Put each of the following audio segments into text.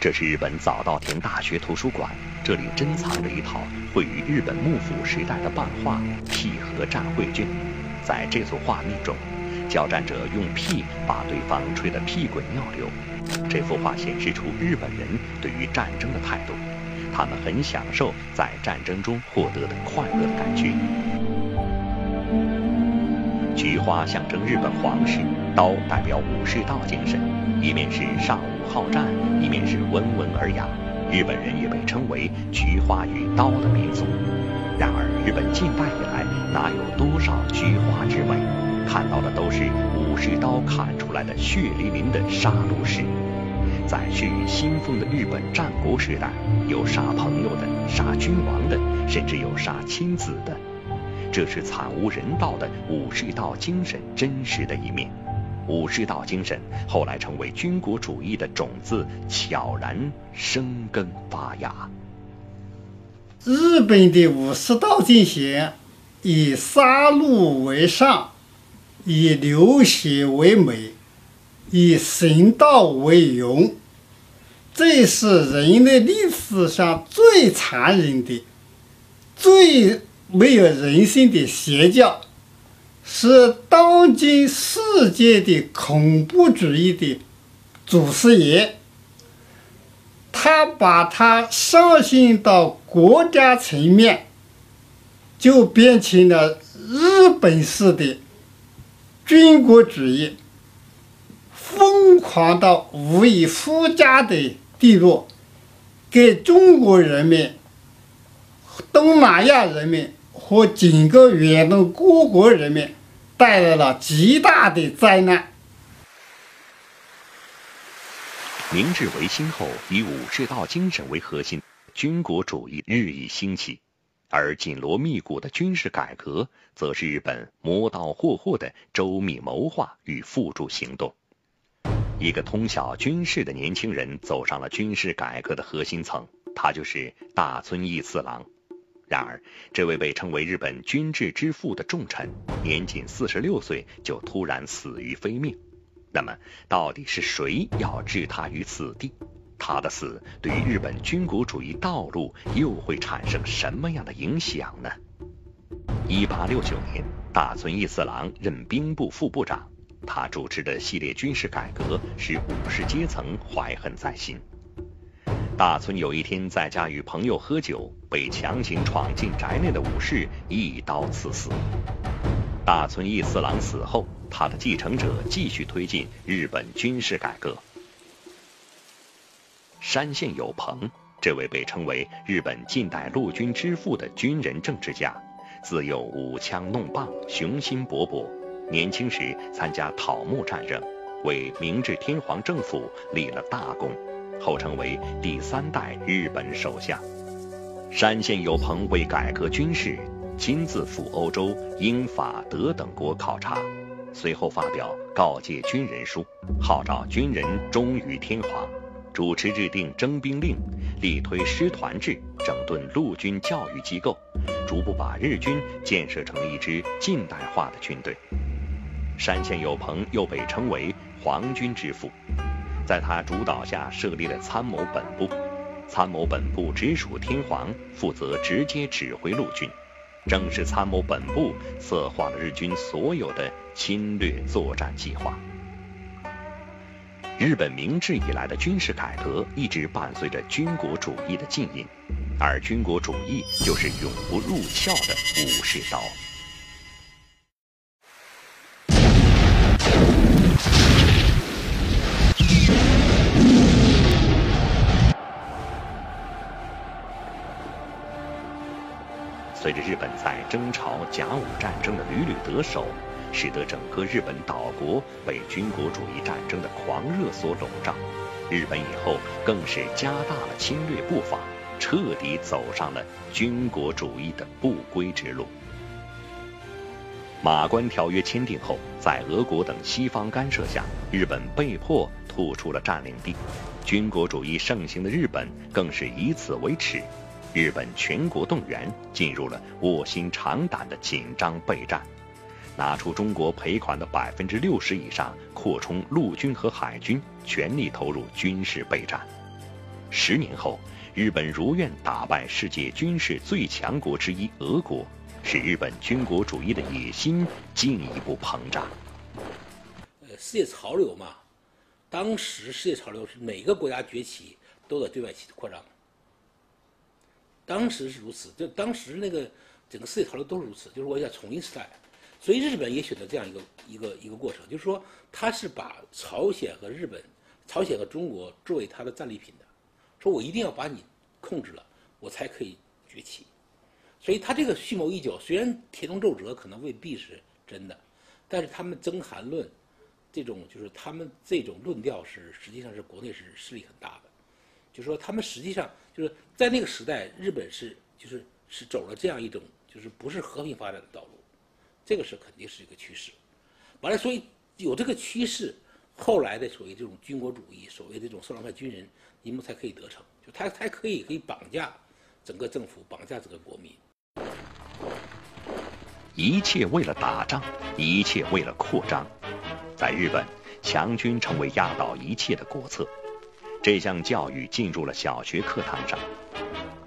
这是日本早稻田大学图书馆，这里珍藏着一套绘于日本幕府时代的漫画《屁和战绘卷》。在这组画面中，交战者用屁把对方吹得屁滚尿流。这幅画显示出日本人对于战争的态度，他们很享受在战争中获得的快乐的感觉。菊花象征日本皇室，刀代表武士道精神，一面是尚武好战，一面是温文尔雅。日本人也被称为菊花与刀的民族。然而，日本近代以来哪有多少菊花之美？看到的都是武士刀砍出来的血淋淋的杀戮史。在血雨腥风的日本战国时代，有杀朋友的，杀君王的，甚至有杀亲子的。这是惨无人道的武士道精神真实的一面。武士道精神后来成为军国主义的种子，悄然生根发芽。日本的武士道精神以杀戮为上，以流血为美，以神道为荣。这是人类历史上最残忍的、最……没有人性的邪教，是当今世界的恐怖主义的祖师爷。他把它上升到国家层面，就变成了日本式的军国主义，疯狂到无以复加的地步，给中国人民、东南亚人民。和整个远东各国人民带来了极大的灾难。明治维新后，以武士道精神为核心，军国主义日益兴起，而紧锣密鼓的军事改革，则是日本磨刀霍霍的周密谋划与付诸行动。一个通晓军事的年轻人走上了军事改革的核心层，他就是大村义次郎。然而，这位被称为日本军制之父的重臣，年仅四十六岁就突然死于非命。那么，到底是谁要置他于死地？他的死对于日本军国主义道路又会产生什么样的影响呢？一八六九年，大村义次郎任兵部副部长，他主持的系列军事改革使武士阶层怀恨在心。大村有一天在家与朋友喝酒，被强行闯进宅内的武士一刀刺死。大村义四郎死后，他的继承者继续推进日本军事改革。山县有朋，这位被称为日本近代陆军之父的军人政治家，自幼舞枪弄棒，雄心勃勃。年轻时参加讨木战争，为明治天皇政府立了大功。后成为第三代日本首相。山县有朋为改革军事，亲自赴欧洲、英、法、德等国考察，随后发表告诫军人书，号召军人忠于天皇，主持制定征兵令，力推师团制，整顿陆军教育机构，逐步把日军建设成一支近代化的军队。山县有朋又被称为皇军之父。在他主导下设立了参谋本部，参谋本部直属天皇，负责直接指挥陆军。正是参谋本部策划了日军所有的侵略作战计划。日本明治以来的军事改革一直伴随着军国主义的禁引，而军国主义就是永不入鞘的武士刀。随着日本在征朝甲午战争的屡屡得手，使得整个日本岛国被军国主义战争的狂热所笼罩。日本以后更是加大了侵略步伐，彻底走上了军国主义的不归之路。马关条约签订后，在俄国等西方干涉下，日本被迫吐出了占领地，军国主义盛行的日本更是以此为耻。日本全国动员，进入了卧薪尝胆的紧张备战，拿出中国赔款的百分之六十以上，扩充陆军和海军，全力投入军事备战。十年后，日本如愿打败世界军事最强国之一俄国，使日本军国主义的野心进一步膨胀。呃，世界潮流嘛，当时世界潮流是每个国家崛起都在对外扩张。当时是如此，就当时那个整个世界潮流都是如此，就是我想重新时代，所以日本也选择这样一个一个一个过程，就是说他是把朝鲜和日本、朝鲜和中国作为他的战利品的，说我一定要把你控制了，我才可以崛起。所以他这个蓄谋已久，虽然铁中奏折可能未必是真的，但是他们增韩论，这种就是他们这种论调是实际上是国内是势力很大的。就是说，他们实际上就是在那个时代，日本是就是是走了这样一种就是不是和平发展的道路，这个是肯定是一个趋势。完了，所以有这个趋势，后来的所谓这种军国主义，所谓这种少壮派军人，你们才可以得逞，就他才可以可以绑架整个政府，绑架整个国民。一切为了打仗，一切为了扩张，在日本，强军成为压倒一切的国策。这项教育进入了小学课堂上，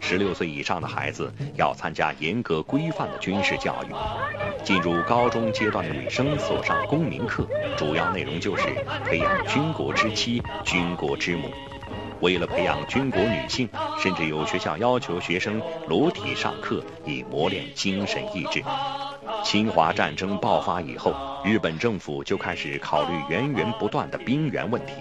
十六岁以上的孩子要参加严格规范的军事教育。进入高中阶段的女生所上公民课，主要内容就是培养军国之妻、军国之母。为了培养军国女性，甚至有学校要求学生裸体上课，以磨练精神意志。侵华战争爆发以后，日本政府就开始考虑源源不断的兵源问题，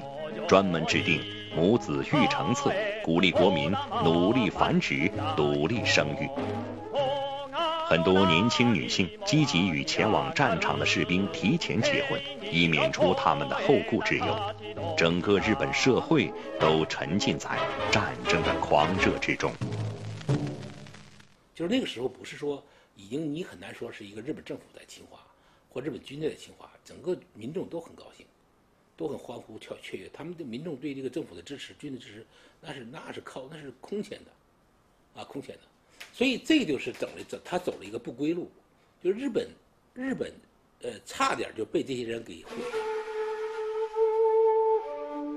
专门制定。母子育成策，鼓励国民努力繁殖、努力生育。很多年轻女性积极与前往战场的士兵提前结婚，以免除他们的后顾之忧。整个日本社会都沉浸在战争的狂热之中。就是那个时候，不是说已经你很难说是一个日本政府在侵华，或日本军队在侵华，整个民众都很高兴。都很欢呼跳雀跃，他们的民众对这个政府的支持、军的支持，那是那是靠那是空前的，啊，空前的。所以这就是走了走，他走了一个不归路，就日本，日本，呃，差点就被这些人给毁了。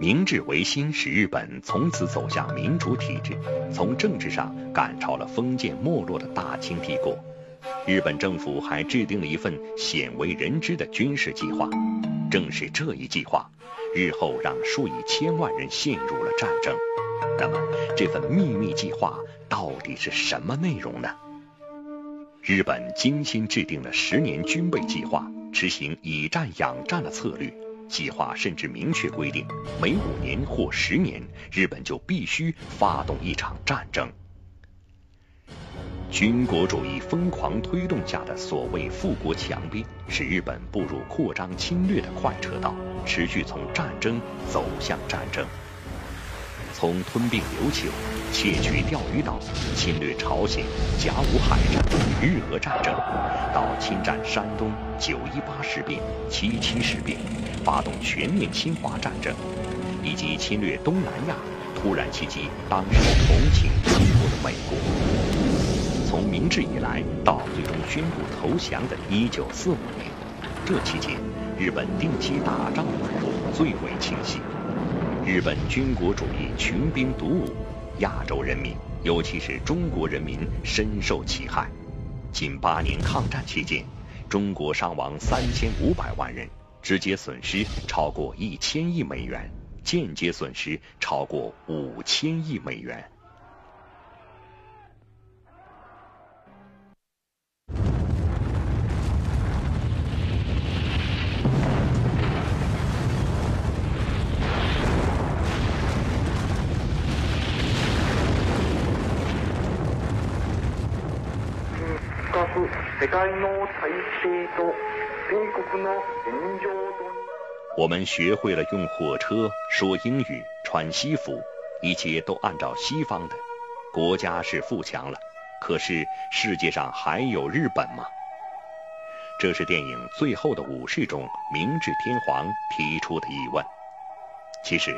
明治维新使日本从此走向民主体制，从政治上赶超了封建没落的大清帝国。日本政府还制定了一份鲜为人知的军事计划。正是这一计划，日后让数以千万人陷入了战争。那么，这份秘密计划到底是什么内容呢？日本精心制定了十年军备计划，执行以战养战的策略。计划甚至明确规定，每五年或十年，日本就必须发动一场战争。军国主义疯狂推动下的所谓富国强兵，使日本步入扩张侵略的快车道，持续从战争走向战争。从吞并琉球、窃取钓鱼岛、侵略朝鲜、甲午海战、日俄战争，到侵占山东、九一八事变、七七事变，发动全面侵华战争，以及侵略东南亚，突然袭击当时同情中国的美国。从明治以来到最终宣布投降的1945年，这期间，日本定期打仗的脉络最为清晰。日本军国主义穷兵黩武，亚洲人民，尤其是中国人民深受其害。近八年抗战期间，中国伤亡三千五百万人，直接损失超过一千亿美元，间接损失超过五千亿美元。我们学会了用火车说英语、穿西服，一切都按照西方的。国家是富强了，可是世界上还有日本吗？这是电影《最后的武士》中明治天皇提出的疑问。其实，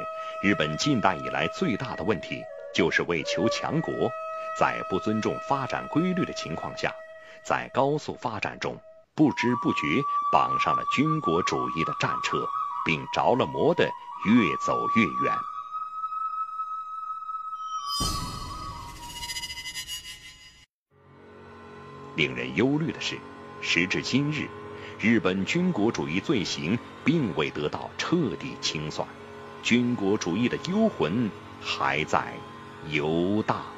日本近代以来最大的问题，就是为求强国，在不尊重发展规律的情况下。在高速发展中不知不觉绑上了军国主义的战车并着了魔的越走越远。令人忧虑的是时至今日日本军国主义罪行并未得到彻底清算军国主义的幽魂还在犹大。